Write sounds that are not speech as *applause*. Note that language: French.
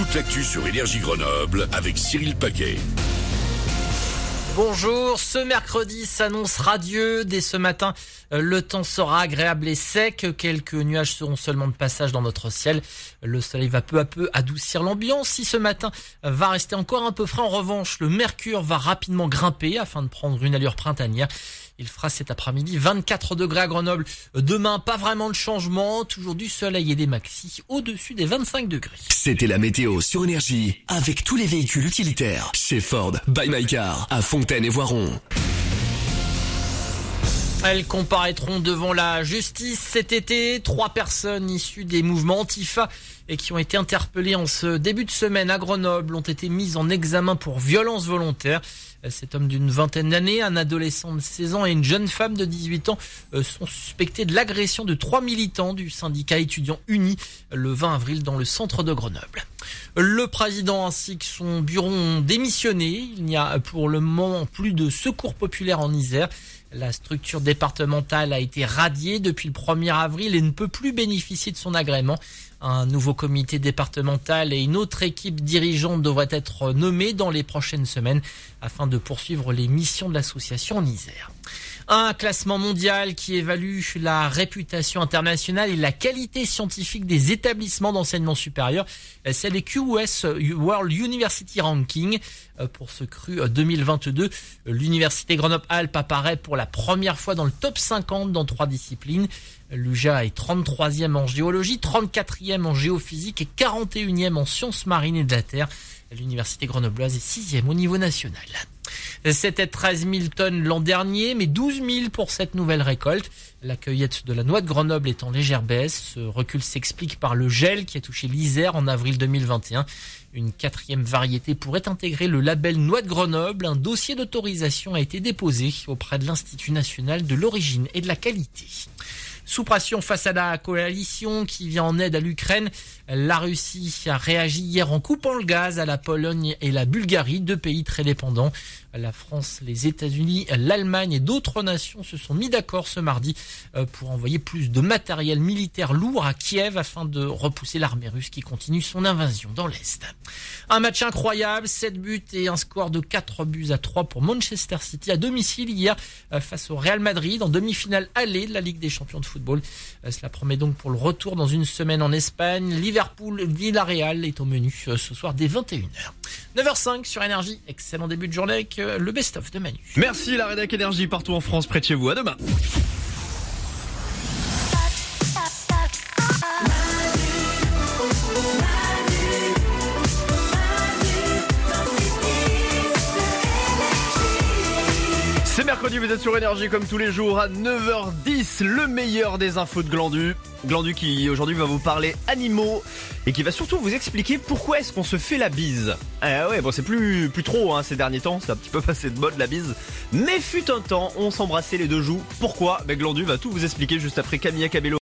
toute l'actu sur Énergie Grenoble avec Cyril Paquet. Bonjour, ce mercredi s'annonce radieux. Dès ce matin, euh, le temps sera agréable et sec. Quelques nuages seront seulement de passage dans notre ciel. Le soleil va peu à peu adoucir l'ambiance. Si ce matin va rester encore un peu frais, en revanche, le mercure va rapidement grimper afin de prendre une allure printanière. Il fera cet après-midi 24 degrés à Grenoble. Demain, pas vraiment de changement, toujours du soleil et des maxis au-dessus des 25 degrés. C'était la météo sur Énergie avec tous les véhicules utilitaires chez Ford, by My Car, à Fontaine et Voiron. Elles comparaîtront devant la justice cet été. Trois personnes issues des mouvements Antifa et qui ont été interpellées en ce début de semaine à Grenoble ont été mises en examen pour violence volontaire. Cet homme d'une vingtaine d'années, un adolescent de 16 ans et une jeune femme de 18 ans euh, sont suspectés de l'agression de trois militants du syndicat étudiant uni le 20 avril dans le centre de Grenoble. Le président ainsi que son bureau ont démissionné. Il n'y a pour le moment plus de secours populaire en Isère. La structure départementale a été radiée depuis le 1er avril et ne peut plus bénéficier de son agrément. Un nouveau comité départemental et une autre équipe dirigeante devraient être nommés dans les prochaines semaines afin de poursuivre les missions de l'association en Isère. Un classement mondial qui évalue la réputation internationale et la qualité scientifique des établissements d'enseignement supérieur. C'est les QS World University Ranking. Pour ce cru 2022, l'Université Grenoble-Alpes apparaît pour la première fois dans le top 50 dans trois disciplines. L'UJA est 33e en géologie, 34e en géophysique et 41e en sciences marines et de la terre. L'université grenobloise est 6e au niveau national. C'était 13 000 tonnes l'an dernier, mais 12 000 pour cette nouvelle récolte. La cueillette de la noix de Grenoble est en légère baisse. Ce recul s'explique par le gel qui a touché l'Isère en avril 2021. Une quatrième variété pourrait intégrer le label Noix de Grenoble. Un dossier d'autorisation a été déposé auprès de l'Institut national de l'origine et de la qualité. Sous pression face à la coalition qui vient en aide à l'Ukraine, la Russie a réagi hier en coupant le gaz à la Pologne et la Bulgarie, deux pays très dépendants. La France, les États-Unis, l'Allemagne et d'autres nations se sont mis d'accord ce mardi euh, pour envoyer plus de matériel militaire lourd à Kiev afin de repousser l'armée russe qui continue son invasion dans l'Est. Un match incroyable, 7 buts et un score de 4 buts à 3 pour Manchester City à domicile hier euh, face au Real Madrid en demi-finale allée de la Ligue des champions de football. Euh, cela promet donc pour le retour dans une semaine en Espagne. Liverpool, Villarreal est au menu ce soir dès 21h. 9h05 sur Énergie. Excellent début de journée avec euh, le best-of de Manu. Merci la rédac énergie partout en France près de chez vous. À demain. Mercredi, vous êtes sur Énergie comme tous les jours à 9h10, le meilleur des infos de Glandu. Glandu qui aujourd'hui va vous parler animaux et qui va surtout vous expliquer pourquoi est-ce qu'on se fait la bise. Ah ouais, bon c'est plus plus trop hein, ces derniers temps, c'est un petit peu *laughs* passé de mode la bise. Mais fut un temps, on s'embrassait les deux joues. Pourquoi? Ben, Glandu va tout vous expliquer juste après Camilla Cabello.